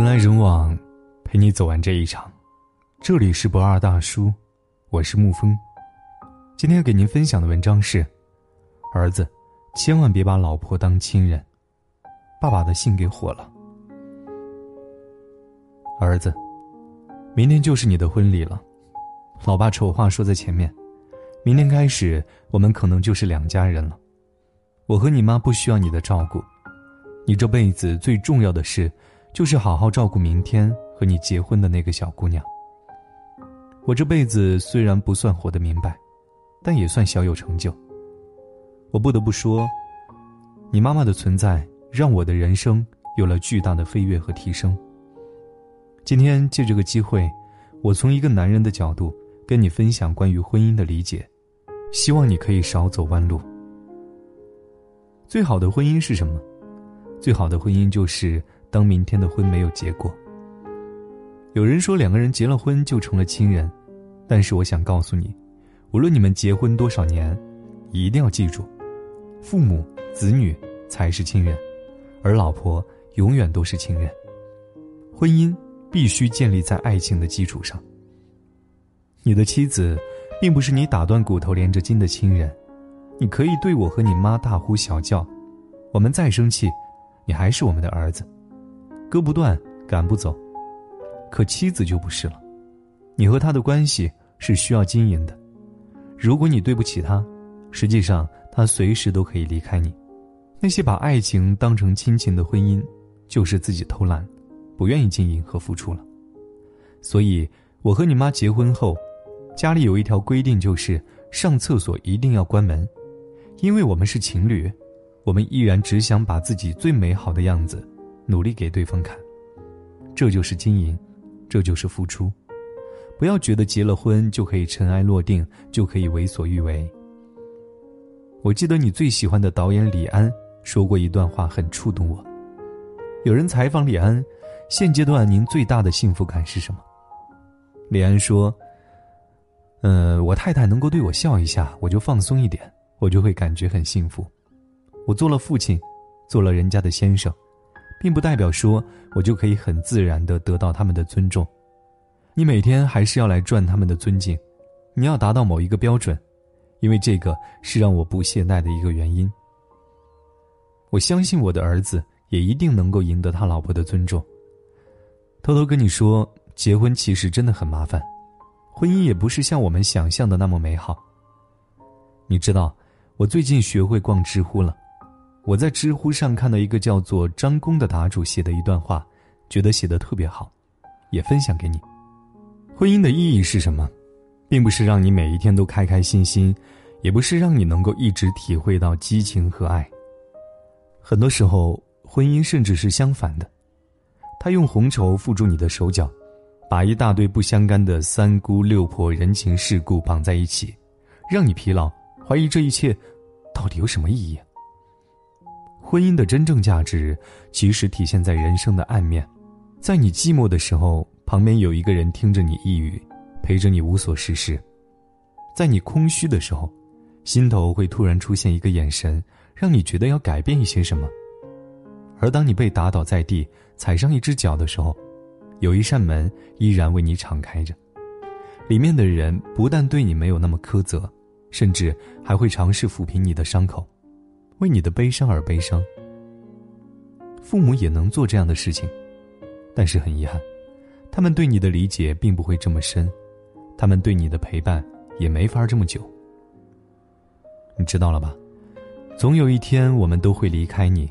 人来人往，陪你走完这一场。这里是不二大叔，我是沐风。今天给您分享的文章是：儿子，千万别把老婆当亲人。爸爸的信给火了。儿子，明天就是你的婚礼了。老爸丑话说在前面，明天开始我们可能就是两家人了。我和你妈不需要你的照顾，你这辈子最重要的事，就是好好照顾明天和你结婚的那个小姑娘。我这辈子虽然不算活得明白，但也算小有成就。我不得不说，你妈妈的存在让我的人生有了巨大的飞跃和提升。今天借这个机会，我从一个男人的角度跟你分享关于婚姻的理解，希望你可以少走弯路。最好的婚姻是什么？最好的婚姻就是当明天的婚没有结果。有人说两个人结了婚就成了亲人，但是我想告诉你，无论你们结婚多少年，一定要记住，父母、子女才是亲人，而老婆永远都是亲人。婚姻必须建立在爱情的基础上。你的妻子，并不是你打断骨头连着筋的亲人。你可以对我和你妈大呼小叫，我们再生气，你还是我们的儿子，割不断，赶不走。可妻子就不是了，你和她的关系是需要经营的。如果你对不起她，实际上她随时都可以离开你。那些把爱情当成亲情的婚姻，就是自己偷懒，不愿意经营和付出了。所以，我和你妈结婚后，家里有一条规定，就是上厕所一定要关门。因为我们是情侣，我们依然只想把自己最美好的样子努力给对方看，这就是经营，这就是付出。不要觉得结了婚就可以尘埃落定，就可以为所欲为。我记得你最喜欢的导演李安说过一段话，很触动我。有人采访李安，现阶段您最大的幸福感是什么？李安说：“嗯，我太太能够对我笑一下，我就放松一点。”我就会感觉很幸福。我做了父亲，做了人家的先生，并不代表说我就可以很自然的得到他们的尊重。你每天还是要来赚他们的尊敬，你要达到某一个标准，因为这个是让我不懈怠的一个原因。我相信我的儿子也一定能够赢得他老婆的尊重。偷偷跟你说，结婚其实真的很麻烦，婚姻也不是像我们想象的那么美好。你知道。我最近学会逛知乎了，我在知乎上看到一个叫做张工的答主写的一段话，觉得写的特别好，也分享给你。婚姻的意义是什么？并不是让你每一天都开开心心，也不是让你能够一直体会到激情和爱。很多时候，婚姻甚至是相反的，他用红绸缚住你的手脚，把一大堆不相干的三姑六婆、人情世故绑在一起，让你疲劳。怀疑这一切，到底有什么意义？婚姻的真正价值，其实体现在人生的暗面。在你寂寞的时候，旁边有一个人听着你抑郁，陪着你无所事事；在你空虚的时候，心头会突然出现一个眼神，让你觉得要改变一些什么。而当你被打倒在地，踩上一只脚的时候，有一扇门依然为你敞开着，里面的人不但对你没有那么苛责。甚至还会尝试抚平你的伤口，为你的悲伤而悲伤。父母也能做这样的事情，但是很遗憾，他们对你的理解并不会这么深，他们对你的陪伴也没法这么久。你知道了吧？总有一天我们都会离开你，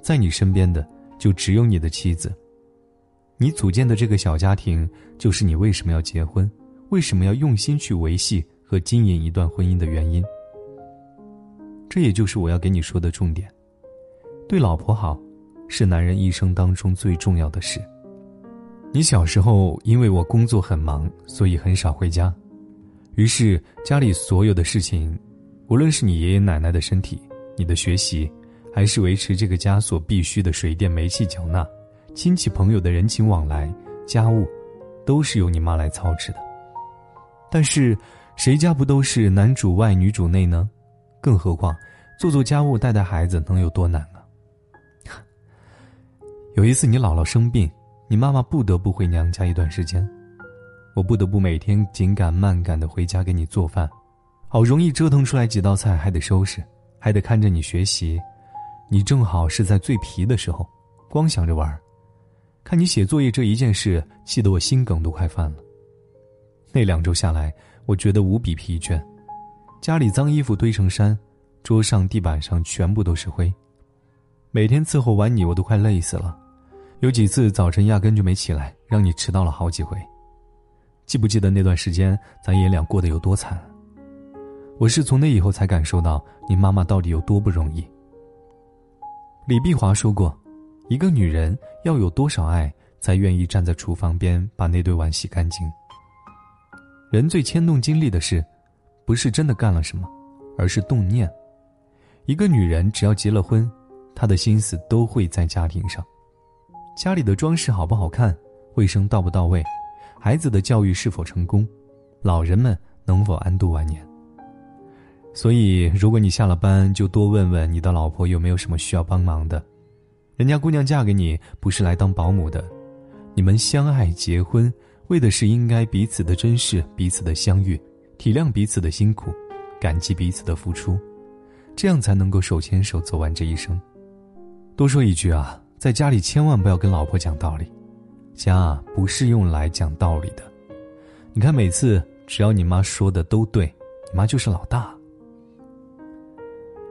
在你身边的就只有你的妻子。你组建的这个小家庭，就是你为什么要结婚，为什么要用心去维系。和经营一段婚姻的原因，这也就是我要给你说的重点。对老婆好，是男人一生当中最重要的事。你小时候因为我工作很忙，所以很少回家，于是家里所有的事情，无论是你爷爷奶奶的身体、你的学习，还是维持这个家所必须的水电煤气缴纳、亲戚朋友的人情往来、家务，都是由你妈来操持的。但是。谁家不都是男主外女主内呢？更何况，做做家务、带带孩子能有多难啊？有一次你姥姥生病，你妈妈不得不回娘家一段时间，我不得不每天紧赶慢赶的回家给你做饭，好容易折腾出来几道菜，还得收拾，还得看着你学习，你正好是在最皮的时候，光想着玩看你写作业这一件事，气得我心梗都快犯了。那两周下来，我觉得无比疲倦，家里脏衣服堆成山，桌上、地板上全部都是灰。每天伺候完你，我都快累死了。有几次早晨压根就没起来，让你迟到了好几回。记不记得那段时间咱爷俩过得有多惨？我是从那以后才感受到你妈妈到底有多不容易。李碧华说过，一个女人要有多少爱，才愿意站在厨房边把那堆碗洗干净？人最牵动精力的事，不是真的干了什么，而是动念。一个女人只要结了婚，她的心思都会在家庭上。家里的装饰好不好看，卫生到不到位，孩子的教育是否成功，老人们能否安度晚年。所以，如果你下了班就多问问你的老婆有没有什么需要帮忙的，人家姑娘嫁给你不是来当保姆的，你们相爱结婚为的是应该彼此的珍视彼此的相遇，体谅彼此的辛苦，感激彼此的付出，这样才能够手牵手走完这一生。多说一句啊。在家里千万不要跟老婆讲道理，家啊不是用来讲道理的。你看，每次只要你妈说的都对，你妈就是老大。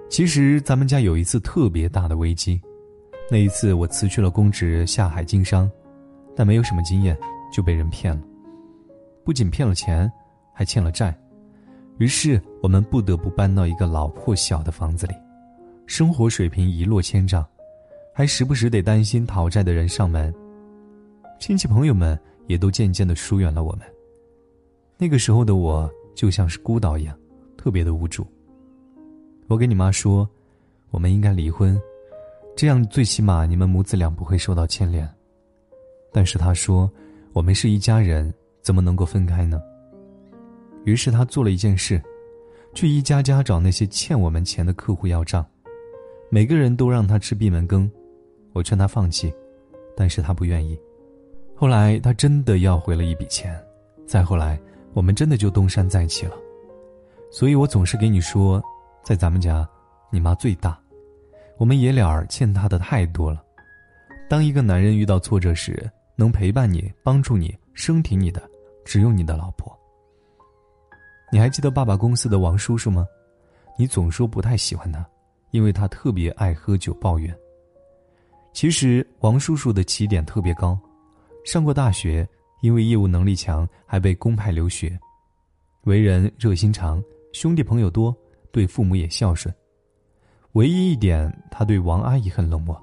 其实咱们家有一次特别大的危机，那一次我辞去了公职下海经商，但没有什么经验就被人骗了，不仅骗了钱，还欠了债，于是我们不得不搬到一个老破小的房子里，生活水平一落千丈。还时不时得担心讨债的人上门，亲戚朋友们也都渐渐的疏远了我们。那个时候的我就像是孤岛一样，特别的无助。我跟你妈说，我们应该离婚，这样最起码你们母子俩不会受到牵连。但是她说，我们是一家人，怎么能够分开呢？于是他做了一件事，去一家家找那些欠我们钱的客户要账，每个人都让他吃闭门羹。我劝他放弃，但是他不愿意。后来他真的要回了一笔钱，再后来我们真的就东山再起了。所以我总是给你说，在咱们家，你妈最大，我们爷俩儿欠她的太多了。当一个男人遇到挫折时，能陪伴你、帮助你、生挺你的，只有你的老婆。你还记得爸爸公司的王叔叔吗？你总说不太喜欢他，因为他特别爱喝酒、抱怨。其实王叔叔的起点特别高，上过大学，因为业务能力强，还被公派留学。为人热心肠，兄弟朋友多，对父母也孝顺。唯一一点，他对王阿姨很冷漠，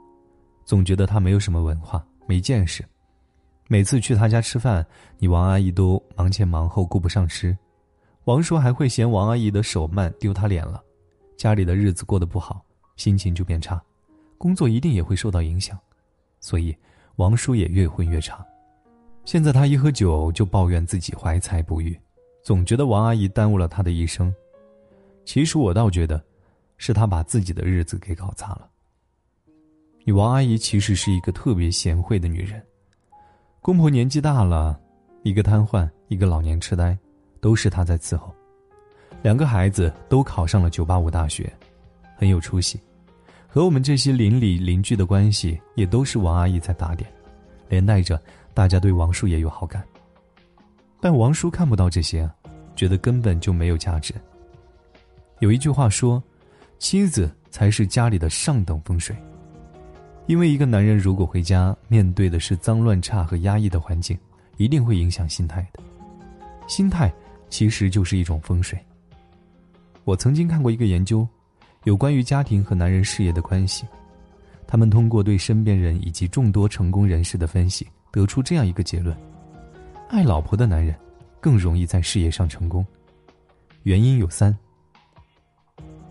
总觉得她没有什么文化，没见识。每次去他家吃饭，你王阿姨都忙前忙后，顾不上吃。王叔还会嫌王阿姨的手慢，丢他脸了。家里的日子过得不好，心情就变差。工作一定也会受到影响，所以王叔也越混越差。现在他一喝酒就抱怨自己怀才不遇，总觉得王阿姨耽误了他的一生。其实我倒觉得，是他把自己的日子给搞砸了。你王阿姨其实是一个特别贤惠的女人，公婆年纪大了，一个瘫痪，一个老年痴呆，都是他在伺候。两个孩子都考上了九八五大学，很有出息。和我们这些邻里邻居的关系也都是王阿姨在打点，连带着大家对王叔也有好感。但王叔看不到这些，觉得根本就没有价值。有一句话说：“妻子才是家里的上等风水。”因为一个男人如果回家面对的是脏乱差和压抑的环境，一定会影响心态的。心态其实就是一种风水。我曾经看过一个研究。有关于家庭和男人事业的关系，他们通过对身边人以及众多成功人士的分析，得出这样一个结论：爱老婆的男人更容易在事业上成功。原因有三。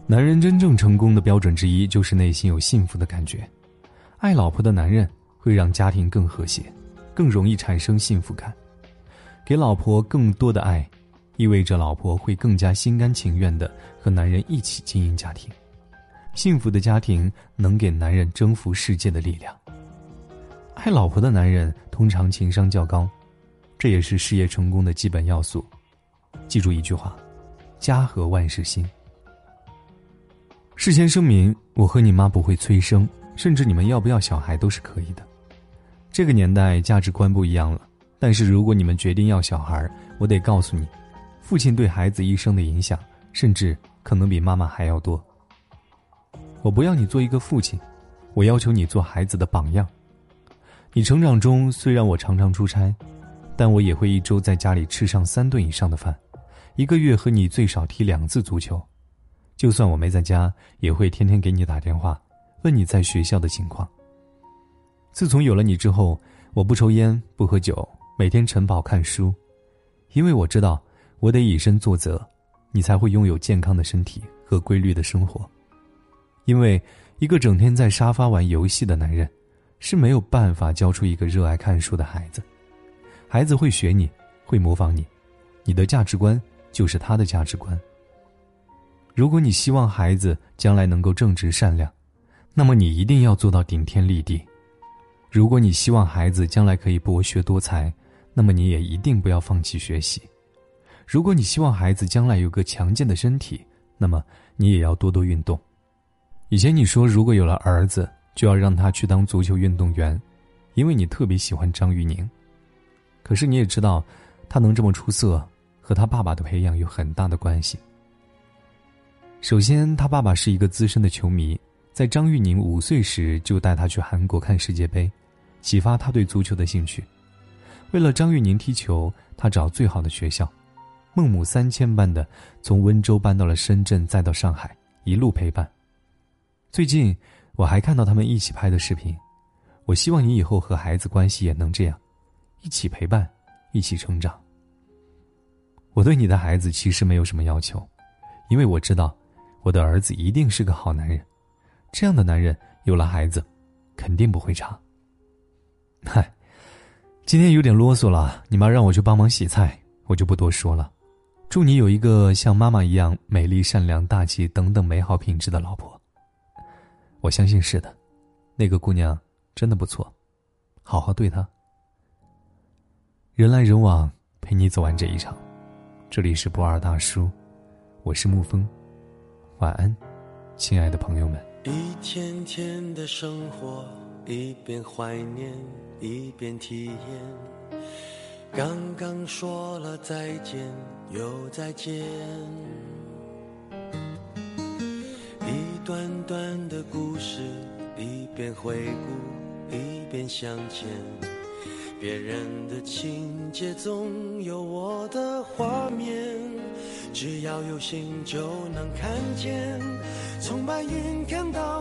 男人真正成功的标准之一就是内心有幸福的感觉。爱老婆的男人会让家庭更和谐，更容易产生幸福感。给老婆更多的爱，意味着老婆会更加心甘情愿的和男人一起经营家庭。幸福的家庭能给男人征服世界的力量。爱老婆的男人通常情商较高，这也是事业成功的基本要素。记住一句话：家和万事兴。事先声明，我和你妈不会催生，甚至你们要不要小孩都是可以的。这个年代价值观不一样了，但是如果你们决定要小孩，我得告诉你，父亲对孩子一生的影响，甚至可能比妈妈还要多。我不要你做一个父亲，我要求你做孩子的榜样。你成长中虽然我常常出差，但我也会一周在家里吃上三顿以上的饭，一个月和你最少踢两次足球。就算我没在家，也会天天给你打电话，问你在学校的情况。自从有了你之后，我不抽烟不喝酒，每天晨跑看书，因为我知道我得以身作则，你才会拥有健康的身体和规律的生活。因为一个整天在沙发玩游戏的男人，是没有办法教出一个热爱看书的孩子。孩子会学你，会模仿你，你的价值观就是他的价值观。如果你希望孩子将来能够正直善良，那么你一定要做到顶天立地；如果你希望孩子将来可以博学多才，那么你也一定不要放弃学习；如果你希望孩子将来有个强健的身体，那么你也要多多运动。以前你说如果有了儿子就要让他去当足球运动员，因为你特别喜欢张玉宁。可是你也知道，他能这么出色，和他爸爸的培养有很大的关系。首先，他爸爸是一个资深的球迷，在张玉宁五岁时就带他去韩国看世界杯，启发他对足球的兴趣。为了张玉宁踢球，他找最好的学校，孟母三迁般的从温州搬到了深圳，再到上海，一路陪伴。最近我还看到他们一起拍的视频，我希望你以后和孩子关系也能这样，一起陪伴，一起成长。我对你的孩子其实没有什么要求，因为我知道。我的儿子一定是个好男人，这样的男人有了孩子，肯定不会差。嗨，今天有点啰嗦了，你妈让我去帮忙洗菜，我就不多说了。祝你有一个像妈妈一样美丽、善良、大气等等美好品质的老婆。我相信是的，那个姑娘真的不错，好好对她。人来人往，陪你走完这一场。这里是不二大叔，我是沐风。晚安，亲爱的朋友们。一天天的生活，一边怀念，一边体验。刚刚说了再见，又再见。一段段的故事，一边回顾，一边向前。别人的情节，总有我的画面。只要有心就能看见，从白云看到